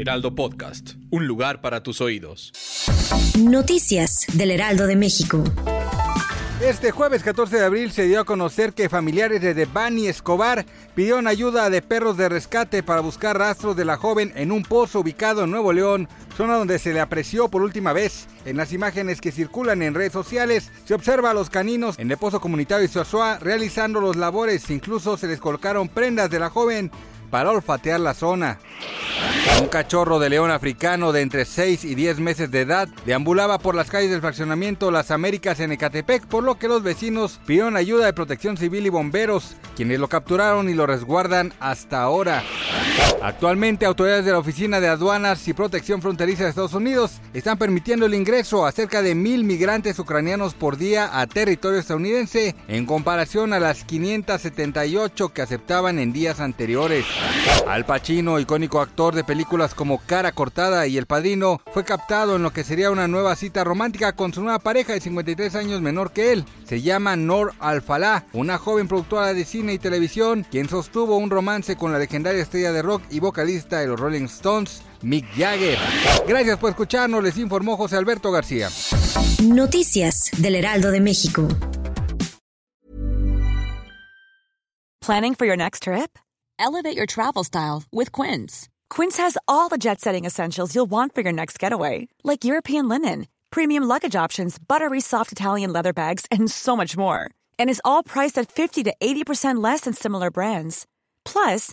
Heraldo Podcast, un lugar para tus oídos. Noticias del Heraldo de México. Este jueves 14 de abril se dio a conocer que familiares de Devani Escobar pidieron ayuda de perros de rescate para buscar rastros de la joven en un pozo ubicado en Nuevo León, zona donde se le apreció por última vez. En las imágenes que circulan en redes sociales se observa a los caninos en el pozo comunitario de Suazua realizando los labores, incluso se les colocaron prendas de la joven para olfatear la zona. Un cachorro de león africano de entre 6 y 10 meses de edad deambulaba por las calles del fraccionamiento Las Américas en Ecatepec, por lo que los vecinos pidieron ayuda de protección civil y bomberos, quienes lo capturaron y lo resguardan hasta ahora. Actualmente, autoridades de la Oficina de Aduanas y Protección Fronteriza de Estados Unidos están permitiendo el ingreso a cerca de mil migrantes ucranianos por día a territorio estadounidense, en comparación a las 578 que aceptaban en días anteriores. Al Pacino, icónico actor de películas como Cara Cortada y El Padrino, fue captado en lo que sería una nueva cita romántica con su nueva pareja de 53 años menor que él. Se llama Nor Alfalá, una joven productora de cine y televisión, quien sostuvo un romance con la legendaria estrella de rock y vocalista de los Rolling Stones, Mick Jagger. Gracias por escucharnos, les informó José Alberto García. Noticias del Heraldo de México. Planning for your next trip? Elevate your travel style with Quince. Quince has all the jet setting essentials you'll want for your next getaway, like European linen, premium luggage options, buttery soft Italian leather bags, and so much more. And is all priced at 50 to 80% less than similar brands. Plus,